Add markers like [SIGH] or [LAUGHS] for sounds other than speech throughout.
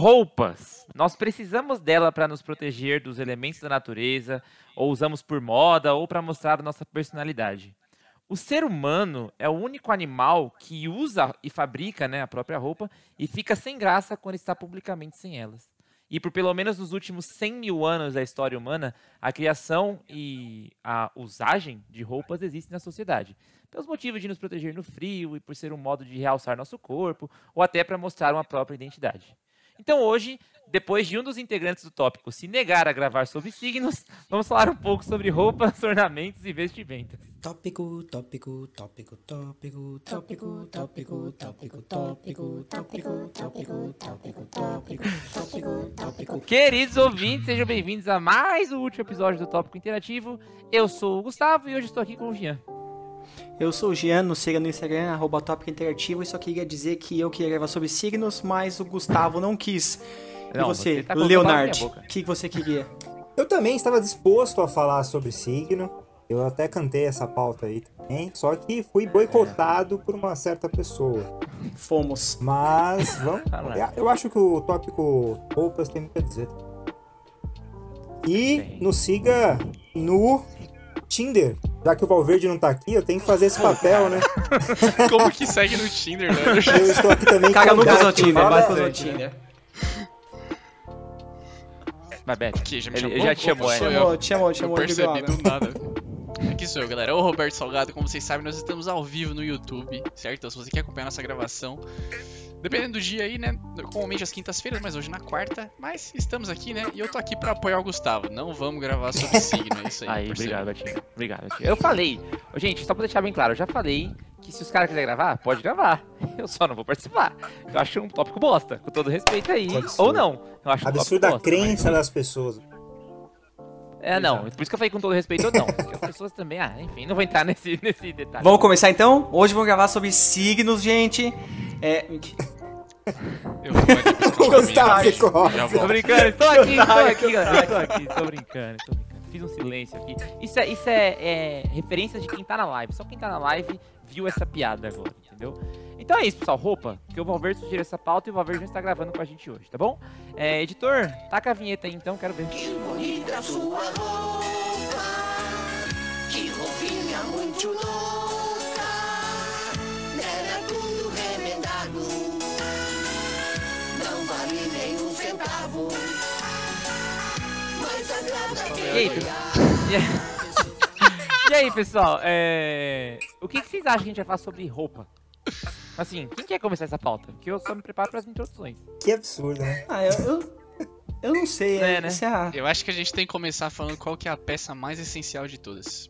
Roupas. Nós precisamos dela para nos proteger dos elementos da natureza, ou usamos por moda, ou para mostrar nossa personalidade. O ser humano é o único animal que usa e fabrica né, a própria roupa e fica sem graça quando está publicamente sem elas. E por pelo menos nos últimos 100 mil anos da história humana, a criação e a usagem de roupas existem na sociedade. Pelos motivos de nos proteger no frio e por ser um modo de realçar nosso corpo, ou até para mostrar uma própria identidade. Então hoje, depois de um dos integrantes do tópico se negar a gravar sobre signos, vamos falar um pouco sobre roupas, ornamentos e vestimentas. Tópico, tópico, tópico, tópico, tópico, tópico, tópico, tópico, tópico, tópico, tópico, tópico, tópico, tópico. Queridos ouvintes, sejam bem-vindos a mais um último episódio do Tópico Interativo. Eu sou o Gustavo e hoje estou aqui com o Jean. Eu sou o Jean, nos siga no Instagram, arroba Tópico Interativo, e só queria dizer que eu queria gravar sobre signos, mas o Gustavo não quis. Não, e você, você tá com Leonard, a boca. o que você queria? Eu também estava disposto a falar sobre signo. Eu até cantei essa pauta aí também. Só que fui boicotado por uma certa pessoa. Fomos. Mas [LAUGHS] vamos. Eu acho que o tópico roupas tem muito a dizer. E nos siga no Tinder. Já que o Valverde não tá aqui, eu tenho que fazer esse papel, né? [LAUGHS] Como que segue no Tinder, né? Eu estou aqui também o usou gato que Tinder, vai usou Tinder. Mas, Beto, Que já me ele, chamou? ele já te chamou, é. Chamou, eu. te chamou, te Eu chamou. bebeu percebi do nada. Aqui sou eu, galera. O Roberto Salgado, como vocês sabem, nós estamos ao vivo no YouTube, certo? Então, se você quer acompanhar nossa gravação, dependendo do dia aí, né? Comumente às quintas-feiras, mas hoje na quarta. Mas estamos aqui, né? E eu tô aqui pra apoiar o Gustavo. Não vamos gravar sobre [LAUGHS] signo, é isso aí. Aí, obrigado, Betinho. Obrigado, Betinho. Eu falei, gente, só pra deixar bem claro, eu já falei que se os caras quiserem gravar, pode gravar. [LAUGHS] Eu só não vou participar. Eu acho um tópico bosta, com todo respeito aí. Absurdo. Ou não. Eu acho um a bosta, crença das pessoas. mas- É, não. Por isso que eu falei com todo respeito ou não. [LAUGHS] Porque as pessoas também, ah, enfim, não vou entrar nesse, nesse detalhe. Vamos começar então? Hoje vamos gravar sobre signos, gente. É. Eu vou um [LAUGHS] Gustavo ficou Já Tô brincando, estou aqui, estou aqui, que galera. Estou aqui, estou brincando, estou brincando. Fiz um silêncio aqui. Isso é, isso é, é referência de quem tá na live. Só quem tá na live viu essa piada agora, entendeu? Então é isso, pessoal. Roupa, que o Valverde sugeriu essa pauta e o Valverde não está gravando com a gente hoje, tá bom? É, editor, taca a vinheta aí então, quero ver. bonita sua roupa, que roupinha muito louca, E aí? E aí- pessoal? é, O que, que vocês acham que a gente vai falar sobre roupa? Assim, quem quer começar essa pauta? Porque eu só me preparo para as introduções. Que absurdo, né? Ah, eu. Eu, eu não sei, É, é, né? é a- Eu acho que a gente tem que começar falando qual que é a peça mais essencial de todas.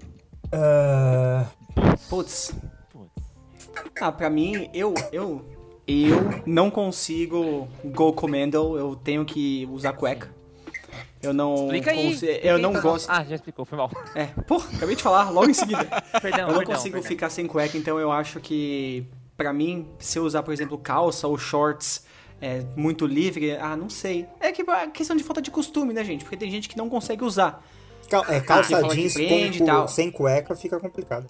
Ah, Putz. Putz. Ah, pra mim, eu. Eu. Eu não consigo go commando, eu tenho que usar cueca. Eu não. Explica aí. explica Eu não então. gosto. Ah, já explicou, foi mal. É, porra, acabei de falar logo em seguida. [LAUGHS] Perdão, Eu não perdão, consigo perdão. ficar sem cueca, então eu acho que, pra mim, se eu usar, por exemplo, calça ou shorts é, muito livre, ah, não sei. É que é questão de falta de costume, né, gente? Porque tem gente que não consegue usar. cal- é, Ah, calça que jeans prende com e sem cueca fica complicado.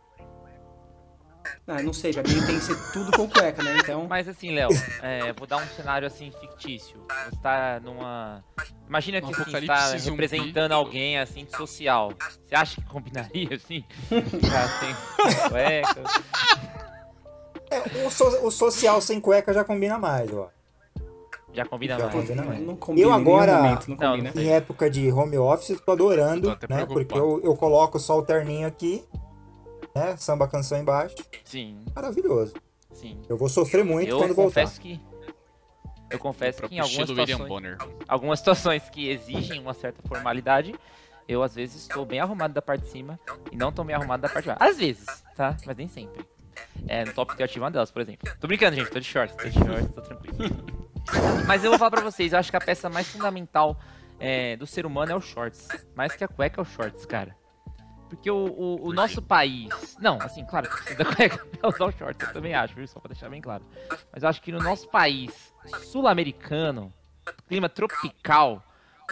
Ah, não sei, pra mim tem que ser tudo com cueca, né? Então. Mas assim, Léo, é, vou dar um cenário assim fictício. Você tá numa. Imagina que assim, você tá representando alguém assim social. Você acha que combinaria assim? [LAUGHS] Já sem cueca? É, o, so- o social sem cueca já combina mais, ó. Já combina Já mais. combina mais. Não combina Eu agora- momento, não Não, combina. não Em época de home office, tô adorando, Tô né? preocupado. Porque eu, eu coloco só o terninho aqui, né? Samba canção embaixo. Sim, Maravilhoso. sim. Eu vou sofrer muito Eu quando voltar. confesso que. Eu confesso que em algumas situações, algumas situações que exigem uma certa formalidade, eu às vezes estou bem arrumado da parte de cima e não estou bem arrumado da parte de baixo. Às vezes, tá? Mas nem sempre. É, no top criativo uma delas, por exemplo. Tô brincando, gente, tô de shorts, tô de shorts, tô tranquilo. Mas eu vou falar pra vocês, eu acho que a peça mais fundamental é, do ser humano é o shorts. Mais que a cueca é o shorts, cara. Porque o, o, o nosso país. Não, assim, claro, [LAUGHS] da cueca pra usar o shorts, eu também acho, viu? Só pra deixar bem claro. Mas eu acho que no nosso país sul-americano, clima tropical,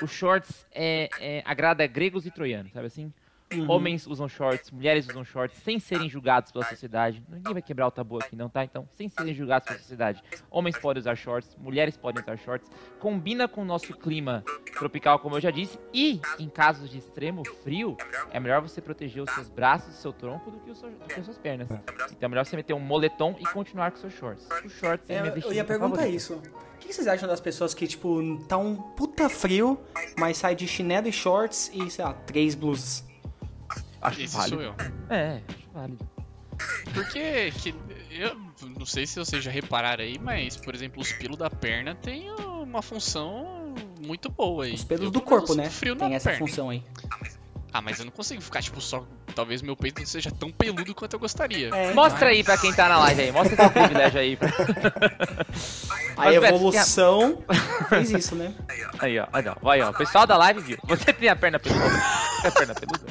o shorts é, é, agrada gregos e troianos, sabe assim? Uhum. Homens usam shorts, mulheres usam shorts sem serem julgados pela sociedade. Ninguém vai quebrar o tabu aqui, não, tá? Então, sem serem julgados pela sociedade. Homens podem usar shorts, mulheres podem usar shorts. Combina com o nosso clima tropical, como eu já disse. E, em casos de extremo frio, é melhor você proteger os seus braços e seu tronco do que, o seu- do que as suas pernas. Então é melhor você meter um moletom e continuar com seus shorts. Os shorts é, É, minha eu ia perguntar favorita. isso. O que vocês acham das pessoas que, tipo, tá um puta frio, mas sai de chinelo e shorts e, sei lá, três blusas? Acho Esse válido. sou eu. É, acho válido. Porque que, eu não sei se vocês já repararam aí, mas, por exemplo, os pelos da perna tem uma função muito boa aí. Os pelos Eu, do corpo, né? Frio Tem essa perna. função aí. Ah, mas eu não consigo ficar, tipo, só. Talvez meu peito não seja tão peludo quanto eu gostaria. É, Mostra aí pra quem tá na live aí, mostra teu privilégio aí. Pra... [LAUGHS] A Mas, evolução [LAUGHS] fez isso, né? Aí, ó, aí, ó, vai, ó. O pessoal da live viu. Você tem a perna peluda? Você tem a perna peluda?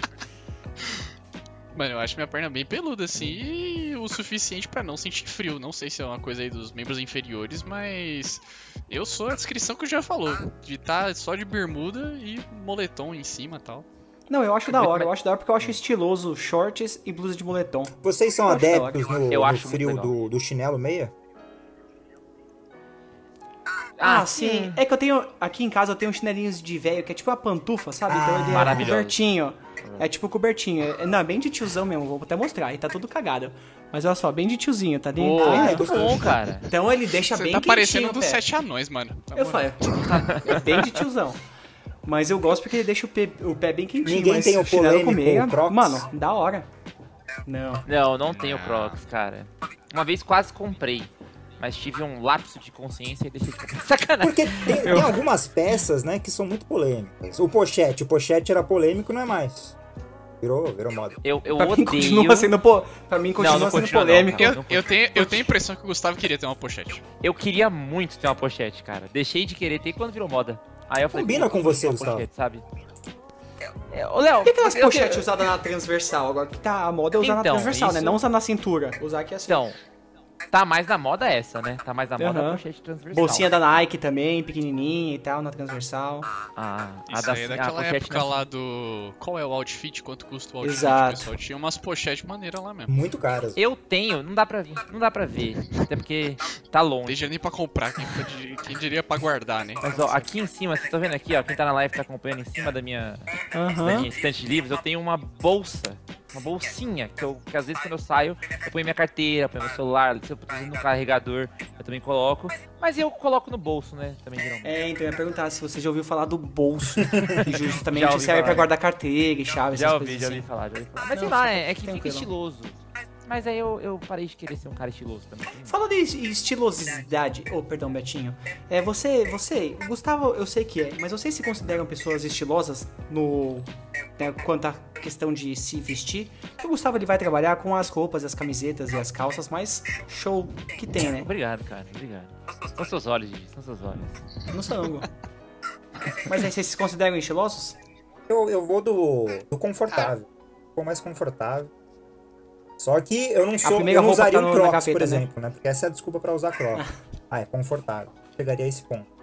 Mano, eu acho minha perna bem peluda, assim, e o suficiente pra não sentir frio. Não sei se é uma coisa aí dos membros inferiores, mas eu sou a descrição que o já falou. De estar só de bermuda e moletom em cima e tal. Não, eu acho da hora, eu acho da hora porque eu acho estiloso shorts e blusa de moletom. Vocês são Eu adeptos hora. no, Eu no frio do, do chinelo meia? Ah, sim. É que eu tenho. Aqui em casa eu tenho chinelinhos de velho, que é tipo uma pantufa, sabe? então Ah, ele é maravilhoso. cobertinho. É tipo cobertinho. É- Não, é bem de tiozão mesmo, vou até mostrar. Ele tá todo cagado. Mas olha só, bem de tiozinho, tá dentro. Bem muito dentro. bom, cara. Então ele deixa Você bem tá quentinho parecendo um dos sete anões, mano. Na Eu falei, tá, é bem de tiozão. Mas eu gosto porque ele deixa o pé, o pé bem quentinho. Ninguém mas tem o chinelo com meia, Crocs? Mano, da hora. Não. Não, não tenho Crocs, cara. Uma vez quase comprei, mas tive um lapso de consciência e deixei de comprar. [LAUGHS] Sacanagem. Porque tem, tem algumas peças, né, que são muito polêmicas. O pochete, o pochete era polêmico, não é mais. Virou, virou moda. Eu, eu Pra mim odeio... continua sendo, po... pra mim continua Não, não sendo continua, não, polêmico. cara. Eu, eu, tenho, eu tenho a impressão que o Gustavo queria ter uma pochete. Eu queria muito ter uma pochete, cara. Deixei de querer ter quando virou moda. Aí eu falei, Combina "Pô, com você, Gustavo." pochete, sabe? É, ô, Léo, E aquelas pochetes usadas na transversal? Agora que tá a moda é usar Então, na transversal, né? isso- Não usar na cintura. Usar aqui assim. Então, tá mais na moda essa, né? Tá mais na moda Aham. a pochete transversal. Bolsinha da Nike também, pequenininha e tal, na transversal. Ah, a Isso da aí é a daquela pochete época na- lá do. Qual é o outfit? Quanto custa o outfit? Exato. pessoal? Tinha umas pochetes maneiras lá mesmo. Muito caras. Eu tenho, não dá pra ver, não dá pra ver. Até porque tá Não longe. deixa nem pra comprar, quem, pode- quem diria pra guardar, né? Mas ó, aqui em cima, vocês estão vendo aqui, ó, quem tá na live tá acompanhando em cima da minha, da Aham. minha estante de livros, eu tenho uma bolsa, uma bolsinha, que, eu, que às vezes quando eu saio, eu ponho minha carteira, ponho meu celular, se eu preciso no carregador, eu também coloco. Mas eu coloco no bolso, né? Também geralmente. É, então eu ia perguntar se você já ouviu falar do bolso, que [LAUGHS] Já justamente ouvi serve falar. pra guardar carteira e chave, Já ouvi, coisas já assim. ouvi falar, já ouvi falar. Mas sei Não, lá, fica é, é que fica estiloso. Mas aí eu, eu parei de querer ser um cara estiloso também. Fala de estilosidade. Oh, perdão, Betinho. É, você, você, Gustavo, eu sei que é, mas vocês se consideram pessoas estilosas no. Né, quanto à questão de se vestir? O Gustavo ele vai trabalhar com as roupas, as camisetas e as calças mais show que tem, né? Obrigado, cara, obrigado. São seus olhos, Gigi, são seus olhos. Não sou não. Mas aí vocês se consideram estilosos? Eu, eu vou do, do confortável. For mais confortável. Só que eu não sou. Eu não roupa usaria tá um Crocs, por gaveta, né? exemplo, né? Porque essa é a desculpa pra usar Crocs. [LAUGHS] ah, é confortável. Chegaria a esse ponto.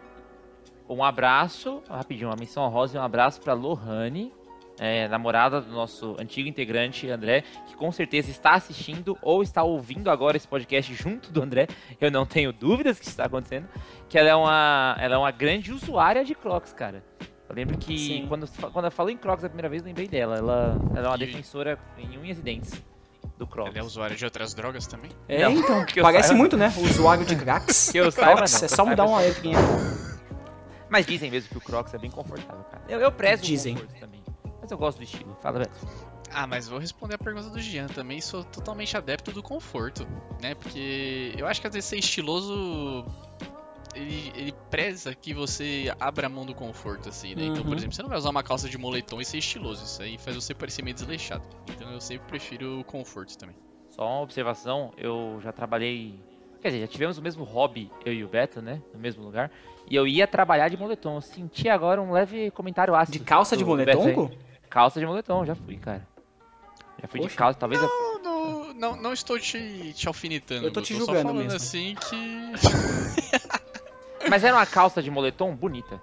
Um abraço, rapidinho, uma menção honrosa e um abraço pra Lohane, é, namorada do nosso antigo integrante André, que com certeza está assistindo ou está ouvindo agora esse podcast junto do André. Eu não tenho dúvidas que isso está acontecendo. Que ela é uma, ela é uma grande usuária de Crocs, cara. Eu lembro que Sim. quando, quando eu falei em Crocs a primeira vez, eu lembrei dela. Ela, ela é uma defensora em unhas e dentes do Crocs. Ele é usuário de outras drogas também? É, Não, então, parece saiba, muito, né? Usuário de [LAUGHS] cracks. Que eu saiba, Crocs, não, é só mudar uma letrinha. Mas dizem mesmo que o Crocs é bem confortável, cara. Eu, eu prezo Dizem. o conforto também. Mas eu gosto do estilo. Fala, Beto. Ah, mas vou responder a pergunta do Jean também. Sou totalmente adepto do conforto, né? Porque eu acho que às vezes ser estiloso. Ele, ele preza que você abra a mão do conforto, assim, né? Então, por Uhum. exemplo, você não vai usar uma calça de moletom e ser estiloso. Isso aí faz você parecer meio desleixado. Então eu sempre prefiro o conforto também. Só uma observação, eu já trabalhei. Quer dizer, já tivemos o mesmo hobby, eu e o Beto, né? No mesmo lugar. E eu ia trabalhar de moletom. Eu senti agora um leve comentário ácido. De calça de moletom? Calça de moletom, já fui, cara. Já fui de Poxa. calça, talvez. eu- Não, não, não, não estou te, te alfinetando. Eu tô te só julgando falando mesmo. assim que. [LAUGHS] Mas era uma calça de moletom bonita.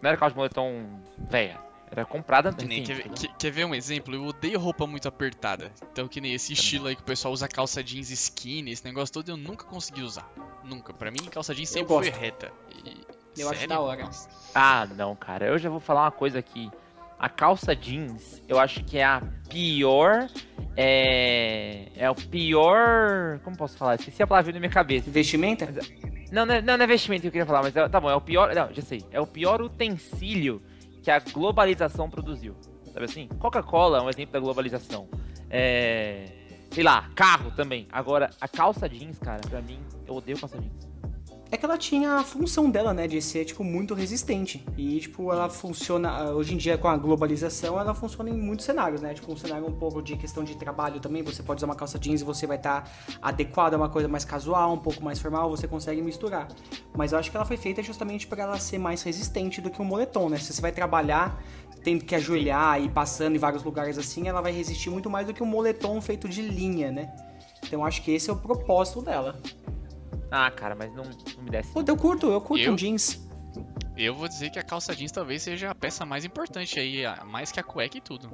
Não era calça de moletom velha. Era comprada Que nem, assim, quer, quer ver um exemplo? Eu odeio roupa muito apertada. Então, que nem esse estilo aí que o pessoal usa calça jeans skinny, esse negócio todo, eu nunca consegui usar. Nunca. Pra mim, calça jeans sempre foi reta. E- Eu acho Sério? da hora. Nossa. Ah, não, cara. Eu já vou falar uma coisa aqui. A calça jeans, eu acho que é a pior. É. É o pior. Como posso falar? Esqueci a palavra na minha cabeça. Vestimenta? Não, não é, não, é que eu queria falar, mas é- tá bom, é o pior. Não, já sei. É o pior utensílio que a globalização produziu. Sabe assim? Coca-Cola é um exemplo da globalização. É. Sei lá, carro também. Agora, a calça jeans, cara, pra mim, eu odeio calça jeans. É que ela tinha a função dela, né, de ser, tipo, muito resistente. E, tipo, ela funciona, hoje em dia, com a globalização, ela funciona em muitos cenários, né? Tipo, um cenário um pouco de questão de trabalho também, você pode usar uma calça jeans e você vai estar adequado a uma coisa mais casual, um pouco mais formal, você consegue misturar. Mas eu acho que ela foi feita justamente para ela ser mais resistente do que um moletom, né? Se você vai trabalhar tendo que ajoelhar e passando em vários lugares assim, ela vai resistir muito mais do que um moletom feito de linha, né? Então acho que esse é o propósito dela. Ah, cara, mas não, não me desce. Pô, eu curto, eu curto Eu? um jeans. Eu vou dizer que a calça jeans talvez seja a peça mais importante aí, mais que a cueca e tudo.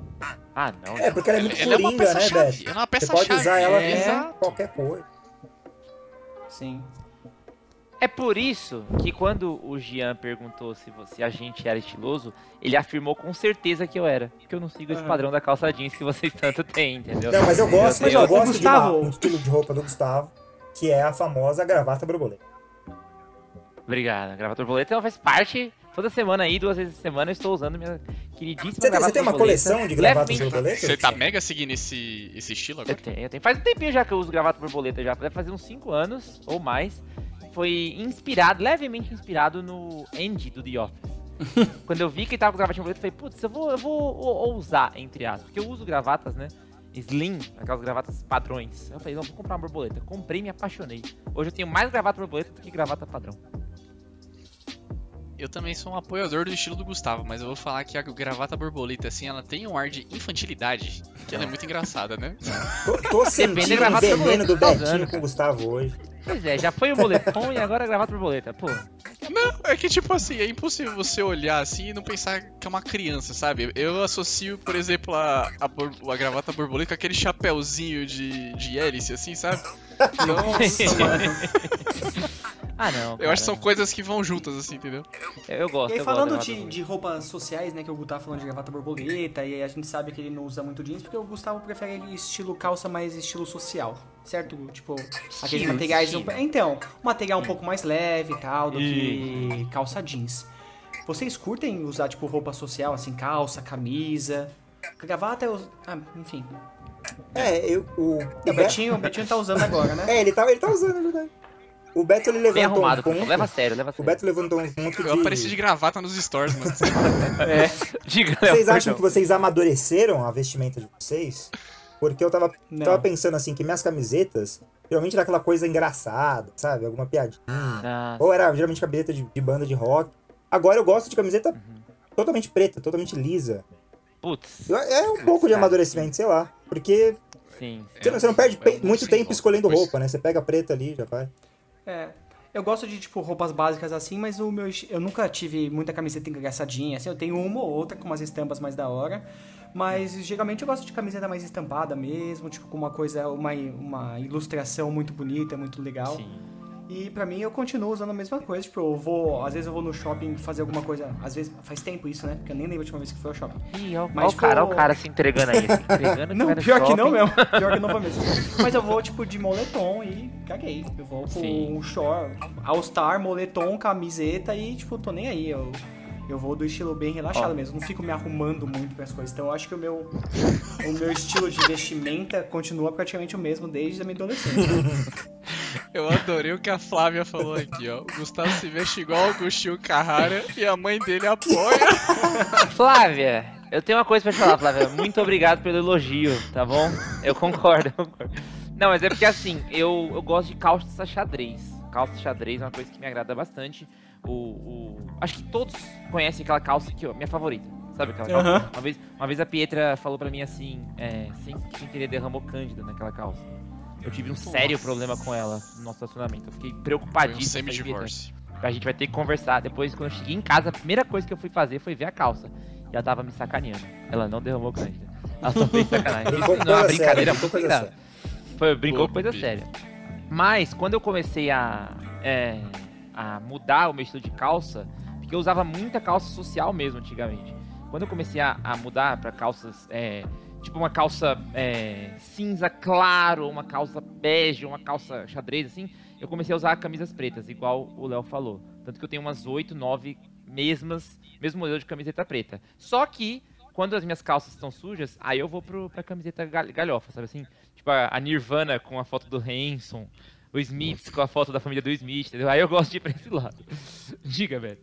Ah, não. É, porque ela é muito Ela é uma coringa, né. Beto? Ela é uma Você pode usar ela é. qualquer coisa. Sim. É por isso que quando o Jean perguntou se, você, a gente era estiloso, ele afirmou com certeza que eu era. Porque eu não sigo esse Aham. padrão da calça jeans que vocês tanto têm, entendeu? Não, mas eu gosto, Mas, eu gosto Gustavo- de uma- um estilo de roupa do Gustavo, que é a famosa gravata borboleta. Obrigado. A gravata borboleta ela faz parte. Toda semana aí, duas vezes por semana, eu estou usando minha queridíssima Você gravata você tem uma borboleta. coleção de gravatas Levemente- borboletas? Você tá mega seguindo esse, esse estilo Eu agora? tenho, eu tenho. Faz um tempinho já que eu uso gravata borboleta já. Deve fazer uns 5 anos ou mais. Foi inspirado, levemente inspirado no Andy do The Office. [LAUGHS] Quando eu vi que ele tava com gravata borboleta, eu falei, putz, eu vou, eu vou ou- ousar, entre aspas. Porque eu uso gravatas, né? Slim, aquelas gravatas padrões. Eu falei, não, vou comprar uma borboleta. Comprei e me apaixonei. Hoje eu tenho mais gravata borboleta do que gravata padrão. Eu também sou um apoiador do estilo do Gustavo, mas eu vou falar que a gravata borboleta, assim, ela tem um ar de infantilidade, que ela é muito engraçada, né? Tô, tô sentindo o veneno do tá Betinho usando, com o Gustavo hoje. Pois é, já foi o moletom e agora a gravata borboleta. Pô, Não, é que tipo assim, é impossível você olhar assim e não pensar que é uma criança, sabe? Eu associo, por exemplo, a, a, a gravata borboleta com aquele chapéuzinho de, de hélice, assim, sabe? [LAUGHS] Então, [LAUGHS] ah não. eu acho que são coisas que vão juntas, assim, entendeu? Eu, eu gosto. E aí, eu falando gosto de, de roupas sociais, né, que o Gu tá falando de gravata borboleta, e a gente sabe que ele não usa muito jeans, porque o Gustavo prefere estilo calça mais estilo social, certo? Tipo, aqueles Estilo, materiais... Um, estilo. então, um material um pouco mais leve e tal, do que calça jeans. Vocês curtem usar, tipo, roupa social, assim, calça, camisa... Gravata é... os- Ah, enfim. É, eu, o, E o Betinho, o Betinho tá usando agora, né? é, ele tá, ele tá usando, é verdade. O Beto ele Bem levantou arrumado, um ponto. leva a sério, leva a O sério. Beto levantou um ponto Eu apareci de de. gravata nos stories, mano. [LAUGHS] É. Diga, Léo, Vocês acham perdão. que vocês amadureceram a vestimenta de vocês? Porque eu tava, Não. tava pensando assim que minhas camisetas geralmente era aquela coisa engraçada, sabe? Alguma piadinha. Ah, Ou era geralmente camiseta de, de banda de rock. Agora eu gosto de camiseta totalmente preta, totalmente lisa. putz. É um pouco de amadurecimento, sei lá. Porque Sim. você, não, você não perde É um muito tempo escolhendo roupa, né? Você pega a preta ali, já vai. É. Eu gosto de, tipo, roupas básicas assim, mas o meu, eu nunca tive muita camiseta engraçadinha, assim, eu tenho uma ou outra com umas estampas mais da hora, mas geralmente eu gosto de camiseta mais estampada mesmo, tipo, com uma coisa, uma, uma ilustração muito bonita, muito legal. Sim. E pra mim eu continuo usando a mesma coisa, tipo, eu vou, às vezes eu vou no shopping fazer alguma coisa, às vezes faz tempo isso, né? Porque eu nem lembro a última vez que foi ao shopping. Ih, ó, ó Mas o cara, ó for- o cara se entregando aí. Se [LAUGHS] entregando Não, pior que não mesmo. [LAUGHS] Pior que não foi mesmo. Mas eu vou, tipo, de moletom e caguei. Eu vou com Sim. um short, all-star, moletom, camiseta e, tipo, tô nem aí. Eu, eu vou do estilo bem relaxado Ó. mesmo. Não fico me arrumando muito para as coisas. Então eu acho que o meu, o meu estilo de vestimenta continua praticamente o mesmo desde a minha adolescência. [LAUGHS] Eu adorei o que a Flávia falou aqui, ó. O Gustavo se veste igual o Agostinho Carrara e a mãe dele apoia. Flávia, eu tenho uma coisa pra te falar, Flávia. Muito obrigado pelo elogio, tá bom? Eu concordo, eu concordo. Não, mas é porque assim, eu, eu gosto de calça xadrez. Calça xadrez é uma coisa que me agrada bastante. O, o- Acho que todos conhecem aquela calça que, ó, minha favorita. Sabe aquela calça? Aham. Uma, vez, uma vez a Pietra falou pra mim assim, é, sem, sem querer derramou cândida naquela calça. Eu tive um sério problema com ela no nosso relacionamento. Eu fiquei Foi um preocupadíssimo. Pietra, semi-divórcio. A gente vai ter que conversar. Depois, quando eu cheguei em casa, a primeira coisa que eu fui fazer foi ver a calça. E ela tava me sacaneando. Ela não derramou cancha. Ela só fez sacanagem. Brincou Isso não é uma brincadeira muito grave. coisa Foi, brincou Pô, com coisa séria. Mas quando eu comecei a, é, a mudar o meu estilo de calça, porque eu usava muita calça social mesmo antigamente. Quando eu comecei a, a mudar pra calças, é, tipo uma calça é, cinza claro, uma calça bege, uma calça xadrez, assim, eu comecei a usar camisas pretas, igual o Léo falou. Tanto que eu tenho umas 8, 9 mesmas, mesmo modelo de camiseta preta. Só que, quando as minhas calças estão sujas, aí eu vou pro, pra camiseta gal- galhofa, sabe assim? Tipo a, a Nirvana com a foto do Hanson, o Smith com a foto da família do Smith, entendeu? Aí eu gosto de ir pra esse lado. [LAUGHS] Diga, Beto.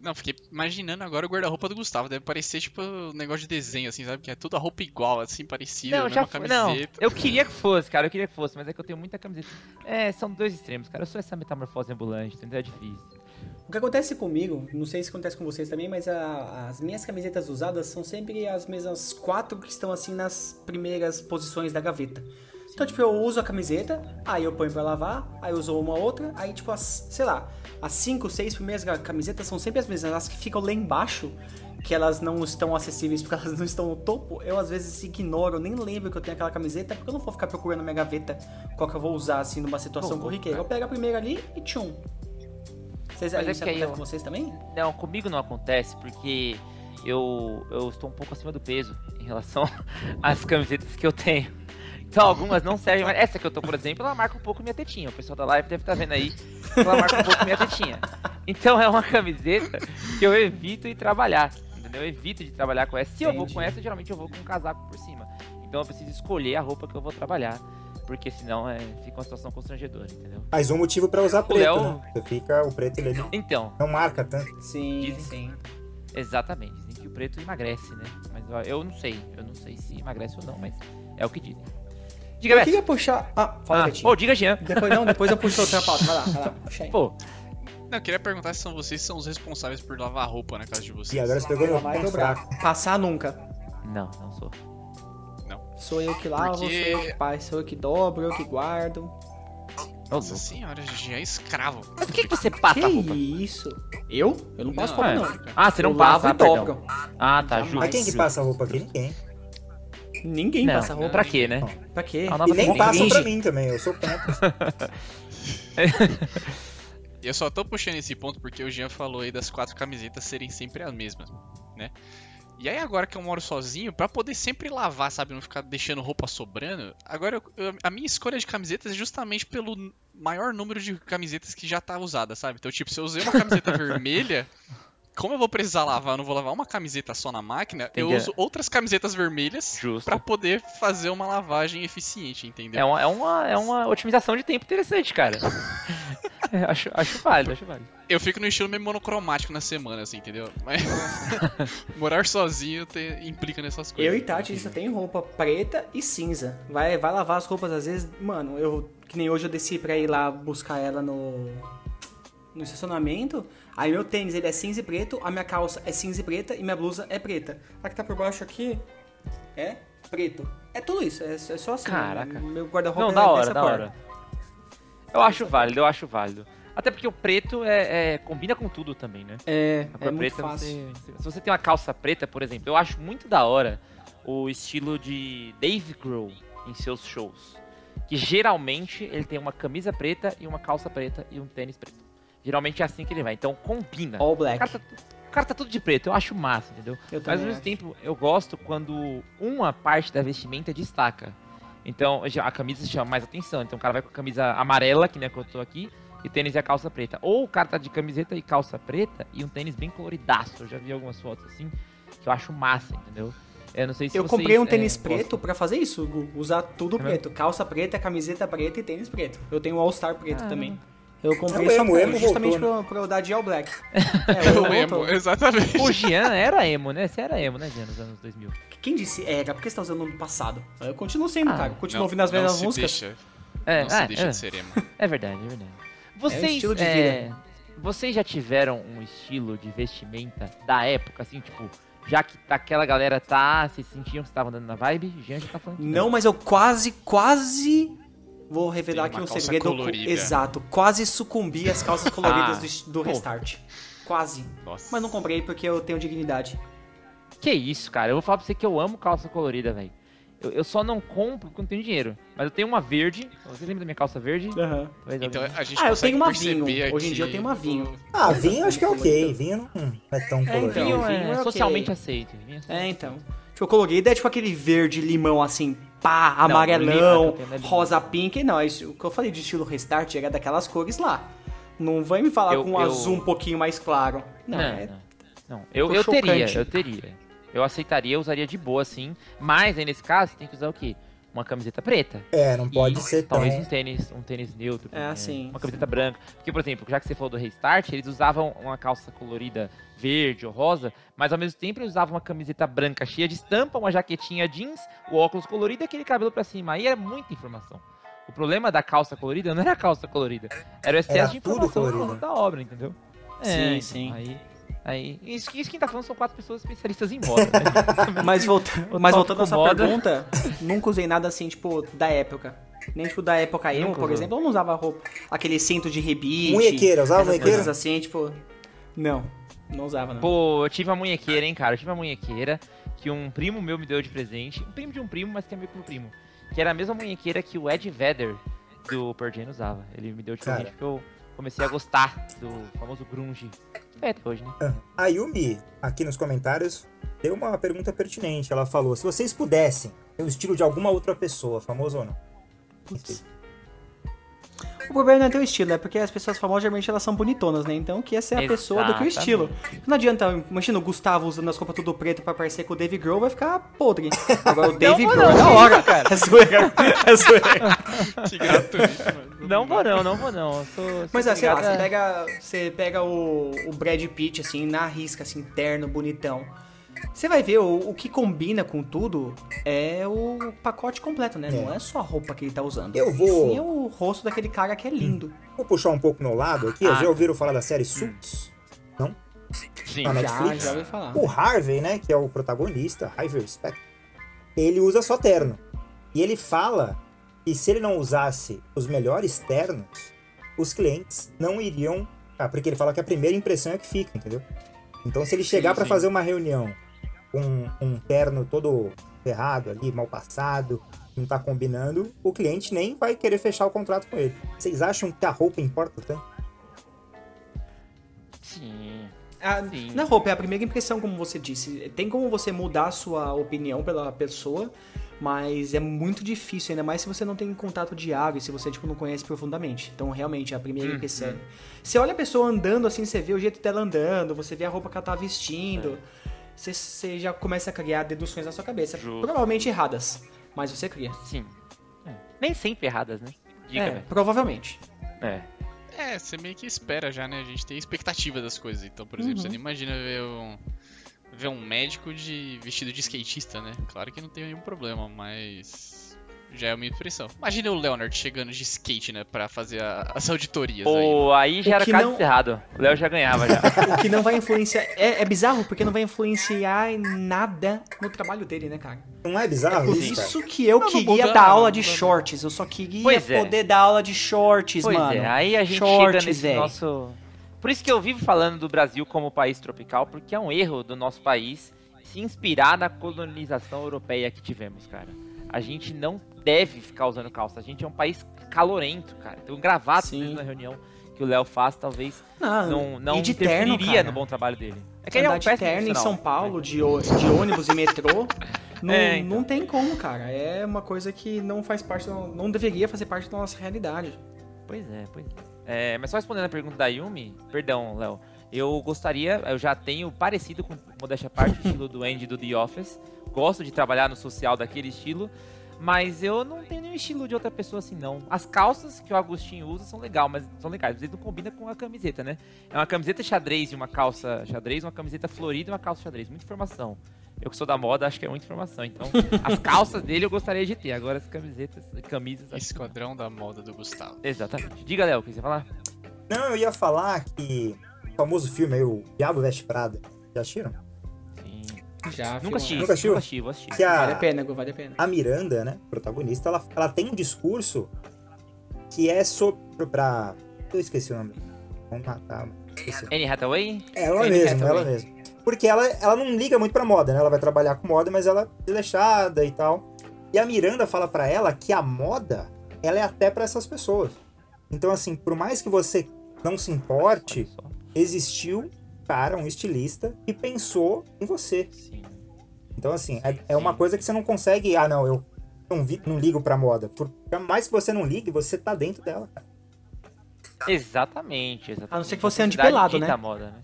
Não, fiquei imaginando agora o guarda-roupa do Gustavo. Deve parecer tipo um negócio de desenho, assim, sabe? Que é toda a roupa igual, assim, parecida, Não, já foi. Não, camiseta. eu queria que fosse, cara, eu queria que fosse, mas é que eu tenho muita camiseta. É, são dois extremos, cara. Eu sou essa metamorfose ambulante, entendeu? É difícil. O que acontece comigo, não sei se acontece com vocês também, mas a- as minhas camisetas usadas são sempre as mesmas quatro que estão assim nas primeiras posições da gaveta. Então, tipo, eu uso a camiseta, aí eu ponho pra lavar, aí eu uso uma outra, aí, tipo, as, sei lá, as cinco, seis primeiras ga- camisetas são sempre as mesmas, as que ficam lá embaixo, que elas não estão acessíveis [LAUGHS] porque elas não estão no topo, eu às vezes ignoro, nem lembro que eu tenho aquela camiseta, porque eu não vou ficar procurando na minha gaveta qual que eu vou usar, assim, numa situação corriqueira. Eu pego a primeira ali e tchum. Vocês Mas é isso acontece eu- com vocês também? Não, comigo não acontece porque eu, eu estou um pouco acima do peso em relação [LAUGHS] às camisetas que eu tenho. Então algumas não servem mais. Essa que eu tô, por exemplo, ela marca um pouco minha tetinha. O pessoal da live deve estar vendo aí. que Ela marca um pouco minha tetinha. Então é uma camiseta que eu evito ir trabalhar. Entendeu? Eu evito de trabalhar com essa. Se eu vou Entendi. com essa, geralmente eu vou com um casaco por cima. Então eu preciso escolher a roupa que eu vou trabalhar. Porque senão é, fica uma situação constrangedora, entendeu? Mais um motivo pra usar preto, Léo- né? Você fica, o preto ele Então, não marca tanto. Sim, Dizem- sim. Exatamente, dizem que o preto emagrece, né? Mas eu, eu não sei, eu não sei se emagrece ou não, mas é o que dizem. Diga, Eu queria puxar. Ah, fala, Ah, Betinho. Ô, diga, Jean. Depois não, depois eu puxo outra pauta. Vai lá, vai lá. [LAUGHS] Puxa aí. Pô, Não, eu queria perguntar se são vocês que são os responsáveis por lavar roupa na casa de vocês. E agora você pegou no Vai ponto dobrar. fraco. Passar nunca. não, não sou. Sou eu que lavo, Porque- sou eu que pai, sou eu que dobro, eu que guardo. Nossa senhora, já é escravo. Mas por que, que você passa que a roupa? isso? Eu? Eu não passo Não, roupa, é. não. Ah, você não eu passa, lavo ah, e dobro. Ah, tá, justo. Mas quem que passa a roupa aqui? Ninguém. Ninguém Não, passa roupa. pra quê, né? Pra quê? E nem Ninguém. passam pra mim também, eu sou contra. [LAUGHS] Eu só tô puxando esse ponto porque o Jean falou aí das quatro camisetas serem sempre as mesmas, né? E aí agora que eu moro sozinho, pra poder sempre lavar, sabe, não ficar deixando roupa sobrando, agora eu- eu- a minha escolha de camisetas é justamente pelo maior número de camisetas que já tá usada, sabe? Então, tipo, se eu usei uma camiseta [LAUGHS] vermelha, como eu vou precisar lavar, eu não vou lavar uma camiseta só na máquina, eu Entendi. uso outras camisetas vermelhas pra poder fazer uma lavagem eficiente, entendeu? É uma, é, uma, é uma otimização de tempo interessante, cara. [LAUGHS] É, acho, acho válido, acho válido. Eu fico no estilo meio monocromático na semana, assim, entendeu? Mas [LAUGHS] morar sozinho te- implica nessas coisas. Eu e Tati, só tem roupa preta e cinza. Vai, vai lavar as roupas às vezes. Mano, eu. Que nem hoje eu desci pra ir lá buscar ela no. No estacionamento. Aí meu tênis ele é cinza e preto, a minha calça é cinza e preta e minha blusa é preta. A que tá por baixo aqui é preto. É tudo isso, é, é só assim. Caraca. Meu guarda-roupa Não, é da hora, da hora. Eu acho válido, eu acho válido. Até porque o preto é, é- combina com tudo também, né? É, A cor é muito preta, fácil. você, se você tem uma calça preta, por exemplo, eu acho muito da hora o estilo de Dave Grohl em seus shows. Que geralmente ele tem uma camisa preta e uma calça preta e um tênis preto. Geralmente é assim que ele vai, então combina. All O black. cara, tá, o cara tá tudo de preto, eu acho massa, entendeu? Eu Mas ao mesmo acho. tempo, eu gosto quando uma parte da vestimenta destaca. Então, a camisa chama mais atenção. Então, o cara vai com a camisa amarela, que nem a que eu tô aqui, e tênis e a calça preta. Ou o cara tá de camiseta e calça preta e um tênis bem coloridaço. Eu já vi algumas fotos assim, que eu acho massa, entendeu? Eu não sei se Eu vocês, comprei um é, tênis gostam. preto pra fazer isso, Gu. usar tudo É preto. Calça preta, camiseta preta e tênis preto. Eu tenho um All Star preto Ah. também. Eu comprei É o só emo, o emo justamente voltou, pra, pra eu dar de All Black. [LAUGHS] É o emo emo, voltou. exatamente. O Jean era emo, né? Você era emo, né, Jean, nos anos 2000? Quem disse era? Por que você tá usando no passado? Eu continuo sendo, Ah, cara. Eu continuo Não- ouvindo as mesmas se músicas. Deixa, É, não se ah, deixa é, de ser emo. é verdade, é verdade. Vocês, estilo de é, vocês já tiveram um estilo de vestimenta da época, assim, tipo, já que aquela galera tá, vocês sentiam que estavam andando na vibe? Jean já tá falando que Não, mas eu quase, quase Vou revelar aqui um segredo. colorida. Exato. Quase sucumbi às calças coloridas [LAUGHS] Ah, do, do. Restart. Quase. Nossa. Mas não comprei porque eu tenho dignidade. Que isso, cara. Eu vou falar pra você que eu amo calça colorida, velho. Eu, eu só não compro porque não tenho dinheiro. Mas eu tenho uma verde. Você lembra da minha calça verde? Aham. Talvez Então a gente Ah, eu tenho uma vinho. Hoje em aqui dia eu tenho uma vinho. Ah, vinho acho que é ok. Vinho não é tão colorido. então. Vinho vinho é, é socialmente aceito. Vinho é É, então. Tipo, colorido é tipo aquele verde limão assim, pá, Não, amarelão, não é rosa pink. Não, isso, o que eu falei de estilo Restart era daquelas cores lá. Não vai me falar Eu- com um eu- azul um pouquinho mais claro. Não, Não, é- não. Eu, eu teria, eu teria. Eu aceitaria, eu usaria de boa, sim. Mas aí nesse caso, tem que usar o quê? Uma camiseta preta. É, não pode E ser tão... Talvez um tênis, um tênis neutro. É, também, assim. Uma camiseta branca. Porque, por exemplo, já que você falou do Restart, eles usavam uma calça colorida verde ou rosa, mas ao mesmo tempo eles usavam uma camiseta branca cheia de estampa, uma jaquetinha jeans, o óculos colorido e aquele cabelo pra cima. Aí era muita informação. O problema da calça colorida não era a calça colorida, era o excesso Era de tudo informação da obra, entendeu? Sim, então, sim. Aí, aí, isso, isso quem tá falando são quatro pessoas especialistas em moda, né? [LAUGHS] Mas, volta, mas voltando à sua moda. pergunta, nunca usei nada assim, tipo, da época. Nem tipo da época emo, por exemplo, eu não usava roupa. Aquele cinto de rebite. Munhequeira, usava essas munhequeira? coisas assim, tipo. Não, não usava, não. Pô, eu tive uma munhequeira, hein, cara. Eu tive uma munhequeira que um primo meu me deu de presente. Um primo de um primo, mas que é meu pro primo. Que era a mesma munhequeira que o Ed Vedder do Pearl Jam usava. Ele me deu de presente porque eu comecei a gostar do famoso grunge. Hoje, né? A Yumi, aqui nos comentários, deu uma pergunta pertinente. Ela falou, se vocês pudessem ter o estilo de alguma outra pessoa, famoso ou não? Putz. O problema não é ter o estilo, é porque as pessoas famosas geralmente elas são bonitonas, né? Então que essa é a pessoa do que o estilo. Não adianta, imagina o Gustavo usando as roupas tudo preto pra parecer com o Dave Grohl, vai ficar podre. [LAUGHS] Agora o Dave Grohl é não, da hora, cara. É zoeira, é zoeira. [LAUGHS] Que gratuito, mano. Não vou não, não vou não. Eu sou, sou Mas obrigado você pega, você pega o, o Brad Pitt, assim, na risca, assim, terno, bonitão. Você vai ver, o, o que combina com tudo é o pacote completo, né? Não é só a roupa que ele tá usando. Eu E vou- Sim, é o rosto daquele cara que é lindo. Vou puxar um pouco meu lado aqui. Ah. Já ouviram falar da série Suits? Sim. Ah, Já, Netflix? já ouvi falar. O Harvey, né, que é o protagonista, Harvey Specter, ele usa só terno. E ele fala que se ele não usasse os melhores ternos, os clientes não iriam... Ah, porque ele fala que a primeira impressão é que fica, entendeu? Então se ele chegar pra sim. fazer uma reunião com um terno todo ferrado ali, mal passado, não tá combinando, o cliente nem vai querer fechar o contrato com ele. Vocês acham que a roupa importa tanto? Sim. Ah, Sim. na roupa, é a primeira impressão, como você disse. Tem como você mudar a sua opinião pela pessoa, mas é muito difícil, ainda mais se você não tem contato diário e se você, tipo, não conhece profundamente. Então, realmente, é a primeira Uhum. impressão. Você olha a pessoa andando, assim, você vê o jeito dela andando, você vê a roupa que ela tá vestindo, você, você já começa a criar deduções na sua cabeça. Justo. Provavelmente erradas, mas você cria. Sim. É. Nem sempre erradas, né? Dica, é, velho. provavelmente. É. É, você meio que espera já, né? A gente tem expectativa das coisas. Então, por exemplo, você Uhum. não imagina ver um, ver um médico de vestido de skatista, né? Claro que não tem nenhum problema, mas já é uma impressão. Imagina o Leonard chegando de skate, né? Pra fazer a- as auditorias aí. Pô, aí já O era caso não- encerrado. O Léo já ganhava já. [LAUGHS] O que não vai influenciar. É, é bizarro, porque não vai influenciar em nada no trabalho dele, né, cara? Não é bizarro Por isso, cara? isso que eu Não, não queria muda, dar não aula de não. shorts. Eu só queria Pois é. poder dar aula de shorts, Pois mano. é, aí a gente Shorts, chega nesse véi. nosso. Por isso que eu vivo falando do Brasil como país tropical, porque é um erro do nosso país se inspirar na colonização europeia que tivemos, cara. A gente não deve ficar usando calça. A gente é um país calorento, cara. Então, gravado Sim. mesmo na reunião que o Léo faz, talvez Não, não, não terno, no bom trabalho dele. É que é Andar um de terno em. São Paulo, de, de ônibus e metrô, [LAUGHS] não, É, então. não tem como, cara. É uma coisa que não faz parte, não deveria fazer parte da nossa realidade. Pois é, pois é. É, Mas só respondendo a pergunta da Yumi, perdão, Léo. Eu gostaria, eu já tenho parecido com modéstia parte, o estilo do Andy do The Office. Gosto de trabalhar no social daquele estilo, mas eu não tenho nenhum estilo de outra pessoa assim, não. As calças que o Agostinho usa são legal, mas são legais, mas ele não combina com a camiseta, né? É uma camiseta xadrez e uma calça xadrez, uma camiseta florida e uma calça xadrez. Muita informação. Eu que sou da moda, acho que é muita informação. Então, [LAUGHS] as calças dele eu gostaria de ter. Agora as camisetas, camisas. Esquadrão da moda do Gustavo. Exatamente. Diga, Léo, o que você ia falar? Não, eu ia falar que o famoso filme aí, o Diabo Veste Prada, já assistiram? Já, Nunca assisti, Nunca assistiu? nunca assisti, vou assistir. Que a, Vale a pena, Gu, vale a pena. a Miranda, né, protagonista, ela, ela tem um discurso que é sobre pra. Eu esqueci o nome. Vamos matar. Esqueci. Anne Hathaway? Ela Anne mesma, Hathaway. ela mesma. Porque ela, ela não liga muito pra moda, né? Ela vai trabalhar com moda, mas ela é desleixada e tal. E a Miranda fala pra ela que a moda, ela é até pra essas pessoas. Então, assim, por mais que você não se importe, existiu cara, um estilista, que pensou em você. Sim. Então, assim, é, é uma coisa que você não consegue. Ah, não, eu não, vi- não ligo pra moda. Por mais que você não ligue, você tá dentro dela, cara. Exatamente, exatamente. A não ser que você ande pelado, né? a moda, né?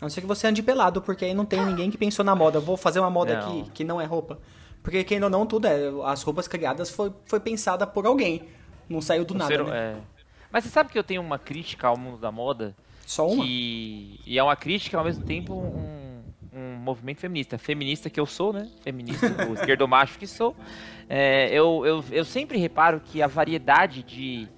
A não ser que você ande pelado, porque aí não tem ninguém que pensou na moda. Vou fazer uma moda Não. aqui que não é roupa. Porque, quem ou não, tudo é. As roupas criadas foi, foi pensada por alguém. Não saiu do O nada, ser- né? é. Mas você sabe que eu tenho uma crítica ao mundo da moda? Só uma? Que... E é uma crítica, ao mesmo tempo, um, um movimento feminista. Feminista que eu sou, né? Feminista, o [LAUGHS] esquerdo macho que sou. É, eu, eu, eu sempre reparo que a variedade de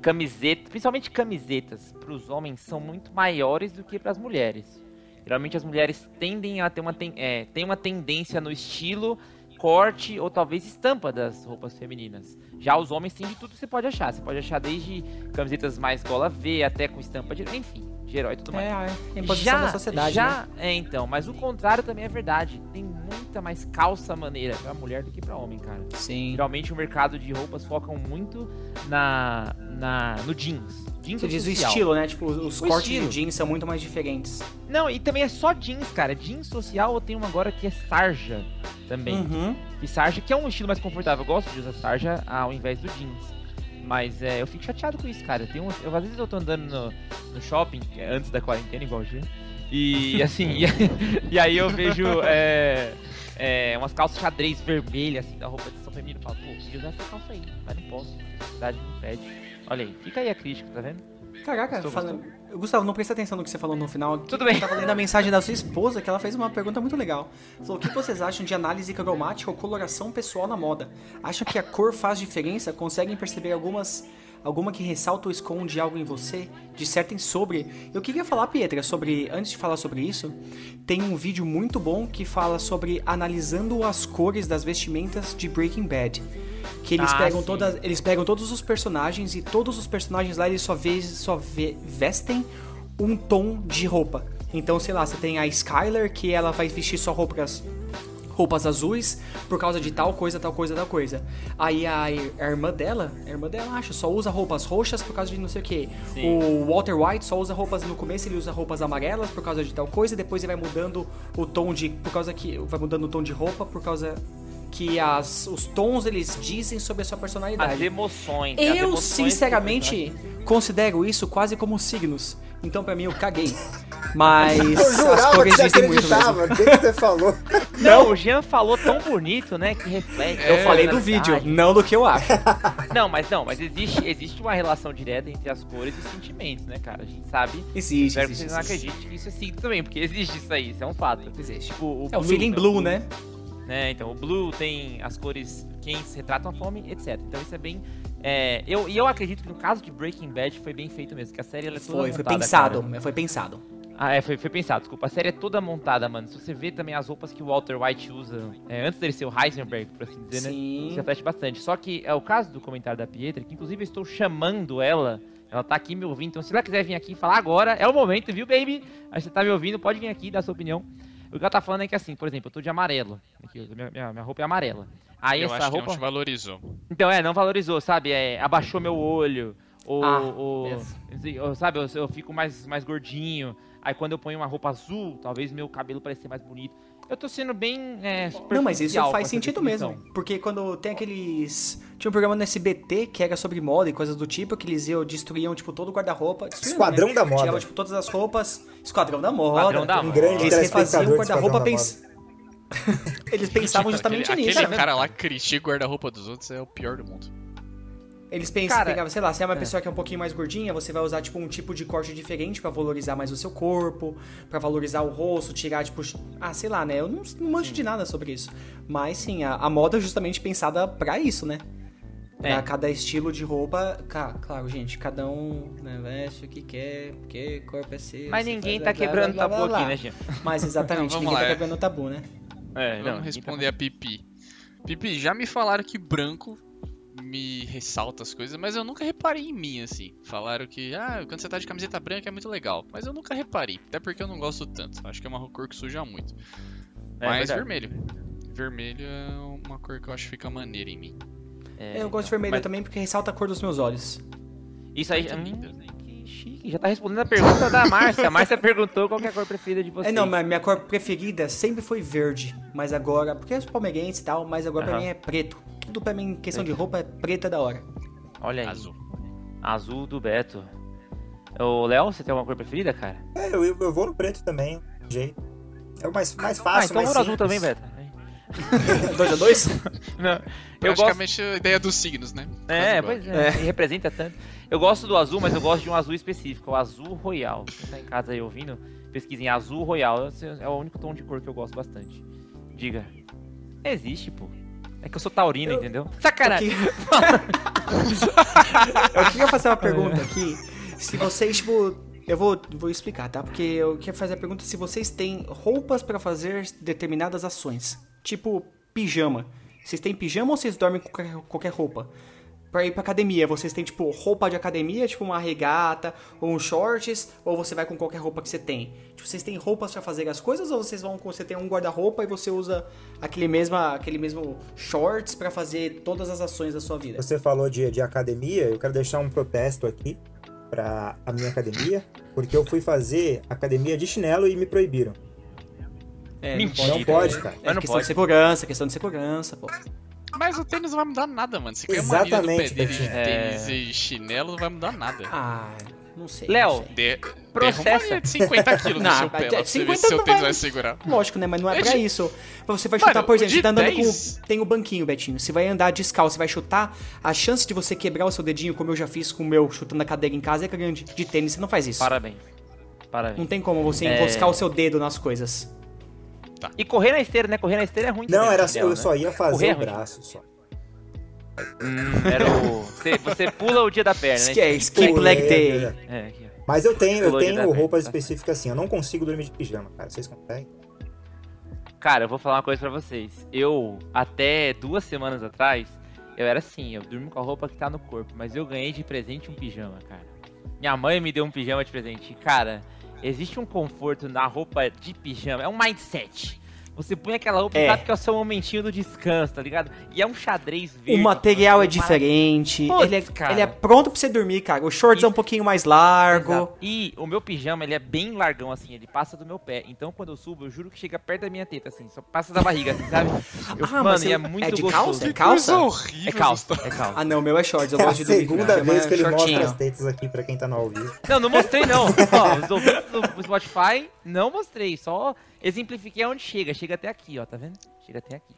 camisetas, principalmente camisetas, para os homens são muito maiores do que para as mulheres. Geralmente as mulheres tendem a ter uma, ten, é, tem uma tendência no estilo, corte ou talvez estampa das roupas femininas. Já os homens têm de tudo que você pode achar. Você pode achar desde camisetas mais gola V até com estampa de. Enfim, de herói e tudo mais. É a imposição da sociedade, já, né? é então, mas o contrário também é verdade. Tem muita mais calça maneira pra mulher do que pra homem, cara. Sim. Geralmente o mercado de roupas focam muito na, na no jeans. Jeans Você diz o social. estilo, né? Tipo, os O cortes estilo. de jeans são muito mais diferentes. Não, e também é só jeans, cara. Jeans social eu tenho uma agora que é sarja também. Uhum. E sarja que é um estilo mais confortável. Eu gosto de usar sarja ao invés do jeans. Mas é, eu fico chateado com isso, cara. Tem um, eu, às vezes eu tô andando no, no shopping, que é antes da quarentena, igual o G. E [LAUGHS] assim, e, [LAUGHS] e aí eu vejo é, é, umas calças xadrez vermelhas, assim, da roupa de São Feminino. Eu falo, pô, preciso usar essa calça aí, mas não posso. A cidade não pede. Olha aí, fica aí a crítica, tá vendo? Caraca, Estou fala... Gustavo, não presta atenção no que você falou no final. Tudo bem. Eu tava lendo a mensagem da sua esposa, que ela fez uma pergunta muito legal. Falou, o que vocês acham de análise cromática ou coloração pessoal na moda? Acham que a cor faz diferença? Conseguem perceber algumas... Alguma que ressalta ou esconde algo em você? Dissertem sobre. Eu queria falar, Pietra, sobre. Antes de falar sobre isso, tem um vídeo muito bom que fala sobre analisando as cores das vestimentas de Breaking Bad. Que eles Ah, pegam sim. todas. Eles pegam todos os personagens e todos os personagens lá eles só, vê, só vê- vestem um tom de roupa. Então, sei lá, você tem a Skylar que ela vai vestir só roupas roupas azuis por causa de tal coisa, tal coisa, tal coisa. Aí a, a irmã dela, a irmã dela acha, só usa roupas roxas por causa de não sei o que. O Walter White só usa roupas no começo, ele usa roupas amarelas por causa de tal coisa, e depois ele vai mudando o tom de por causa que vai mudando o tom de roupa por causa que as, os tons eles dizem sobre a sua As personalidade. emoções. as Eu, emoções que o sinceramente, considero isso quase como signos. Então, pra mim, eu caguei. [LAUGHS] Mas Eu as jurava que cores você muito mesmo. acreditava. O que que você falou? [LAUGHS] Não, o Jean falou tão bonito, né? Que reflete. Eu a falei do vídeo, não do que eu acho. [LAUGHS] Não, mas não, mas existe, existe uma relação direta entre as cores e os sentimentos, né, cara? A gente sabe. Existe, Espero que existe, vocês não acreditem que isso é signo também, porque existe isso aí, isso é um fato. Existe. Tipo, o É o blue, feeling né, blue, né? né? Então, o blue tem as cores quentes, retratam a fome, etc. Então, isso é bem. É, eu, e eu acredito que no caso de Breaking Bad foi bem feito mesmo, que a série ela é toda Foi, foi montada, pensado, cara. foi pensado. Ah, é, foi, foi pensado, desculpa. A série é toda montada, mano. Se você vê também as roupas que o Walter White usa, é, antes dele ser o Heisenberg, por assim dizer, né? Sim. Se reflete bastante. Só que é o caso do comentário da Pietra, que inclusive eu estou chamando ela. Ela tá aqui me ouvindo. Então, se ela quiser vir aqui falar agora, é o momento, viu, baby? Aí você tá me ouvindo, pode vir aqui dar sua opinião. O que ela tá falando é que assim, por exemplo, eu tô de amarelo. Aqui, minha, minha, minha roupa é amarela. Aí eu essa acho que roupa. não te valorizou. Então, é, não valorizou, sabe? É, abaixou meu olho. Ou, Ah, ou- beleza. ou, sabe, eu, eu fico mais, mais gordinho. Aí quando eu ponho uma roupa azul, talvez meu cabelo pareça mais bonito. Eu tô sendo bem. É, Não, mas isso faz sentido definição. mesmo. Porque quando tem aqueles. Tinha um programa no SBT que era sobre moda e coisas do tipo, que eles iam, destruíam, tipo, todo o guarda-roupa. Destruíam, Esquadrão né? da moda. Tiravam, tipo, todas as roupas. Esquadrão da moda. Esquadrão da Um moda. grande Eles refaziam o guarda-roupa Esquadrão da pens... [LAUGHS] Eles pensavam justamente aquele, nisso. Aquele né? cara lá que critica o guarda-roupa dos outros é o pior do mundo. Eles pensam, Cara, sei lá, se é uma pessoa que é um pouquinho mais gordinha, você vai usar, tipo, um tipo de corte diferente pra valorizar mais o seu corpo, pra valorizar o rosto, tirar, tipo, ah, sei lá, né? Eu não, não manjo de nada sobre isso. Mas, sim, a, a moda é justamente pensada pra isso, né? Pra É. cada estilo de roupa, claro, gente, cada um né, veste o que quer, porque corpo é seu. Mas ninguém faz tá blá, quebrando blá, blá, tabu blá, aqui, blá. né, Jean? Mas exatamente, [LAUGHS] Vamos ninguém lá, tá é. quebrando tabu, né? É, Vamos responder a Pipi. Pipi, já me falaram que branco me ressalta as coisas, mas eu nunca reparei em mim, assim. Falaram que, ah, quando você tá de camiseta branca é muito legal. Mas eu nunca reparei, até porque eu não gosto tanto. Acho que é uma cor que suja muito. É mas verdade. vermelho. Vermelho é uma cor que eu acho que fica maneira em mim. É, Eu gosto de vermelho mas também porque ressalta a cor dos meus olhos. Isso aí. Hum, linda. que chique. Já tá respondendo a pergunta da Márcia. A Márcia perguntou qual que é a cor preferida de vocês. É, não, mas minha cor preferida sempre foi verde. Mas agora, porque eu sou palmeirense e tal, mas agora pra Aham. mim é preto. Tudo pra mim, questão de roupa, é preta da hora. Olha aí. Azul. Azul do Beto. Ô, Léo, você tem alguma cor preferida, cara? É, eu, eu vou no preto também, jeito. É o mais, mais ah, fácil, então mais vou no azul também, Beto. [LAUGHS] dois a dois? Não, eu gosto. Praticamente a ideia dos signos, né? É, Quase pois é, ele representa tanto. Eu gosto do azul, mas eu gosto de um azul específico, o azul royal. Quem tá em casa aí ouvindo, pesquisem azul royal. É o único tom de cor que eu gosto bastante. Diga. Existe, pô. É que eu sou taurino, Eu- entendeu? Sacanagem. [LAUGHS] Eu queria fazer uma pergunta aqui. Se vocês, tipo. Eu vou, vou explicar, tá? Porque eu queria fazer a pergunta se vocês têm roupas pra fazer determinadas ações. Tipo, pijama. Vocês têm pijama ou vocês dormem com qualquer, roupa? Pra ir pra academia, vocês têm, tipo, roupa de academia, tipo uma regata ou um shorts, ou você vai com qualquer roupa que você tem? Tipo, vocês têm roupas pra fazer as coisas ou vocês vão com. Você tem um guarda-roupa e você usa aquele mesmo, aquele mesmo shorts pra fazer todas as ações da sua vida? Você falou de, de academia, eu quero deixar um protesto aqui pra a minha academia, porque eu fui fazer academia de chinelo e me proibiram. É, Mentira. Não pode, cara. É não questão pode. de segurança, questão de segurança, pô. Mas o tênis não vai mudar nada, mano. Se quer uma do pé Exatamente, dele tênis e chinelo, não vai mudar nada. Ah, não sei. Léo. De... Processa. De 50 quilos no Não, seu pé, pra você ver 50 se seu não tênis vai- vai segurar. Lógico, né? Mas não é pra isso. Você vai Mano, chutar, por exemplo, você tá andando 10 com. Tem o banquinho, Betinho. Você vai andar descalço, você vai chutar. A chance de você quebrar o seu dedinho, como eu já fiz com o meu chutando a cadeira em casa, é grande. De tênis, você não faz isso. Parabéns. Parabéns. Não tem como você É. enroscar o seu dedo nas coisas. E correr na esteira, né? Correr na esteira é ruim Não, era ideal, eu né? só ia fazer Correr é o braço só. Hum, era o... Você, você pula o dia da perna, né? Skip leg day. É, É, aqui. Mas eu tenho, eu tenho roupas bem. específicas assim, eu não consigo dormir de pijama, cara. Vocês conseguem? Cara, eu vou falar uma coisa pra vocês. Eu, até duas semanas atrás, eu era assim, eu durmo com a roupa que tá no corpo, mas eu ganhei de presente um pijama, cara. Minha mãe me deu um pijama de presente. E, Cara, existe um conforto na roupa de pijama, é um mindset. Você põe aquela roupa e É. sabe que é o seu momentinho do descanso, tá ligado? E é um xadrez verde. O material é diferente. Putz, ele, é, cara. ele é pronto pra você dormir, cara. O shorts é um pouquinho mais largo. Exato. E o meu pijama, ele é bem largão, assim, ele passa do meu pé. Então, quando eu subo, eu juro que chega perto da minha teta, assim, só passa da barriga, assim, sabe? Eu, Ah, mano, e você- é muito é de gostoso. calça? É calça? É calça, é calça. Ah, não, o meu é shorts. Eu É a gosto com segunda vez é que ele mostra shortinho. as tetas aqui pra quem tá no ao vivo. Não, não mostrei não. Ó, os ouvintes do Spotify, não mostrei. Só exemplifiquei aonde chega. Chega até aqui, ó, tá vendo? Chega até aqui.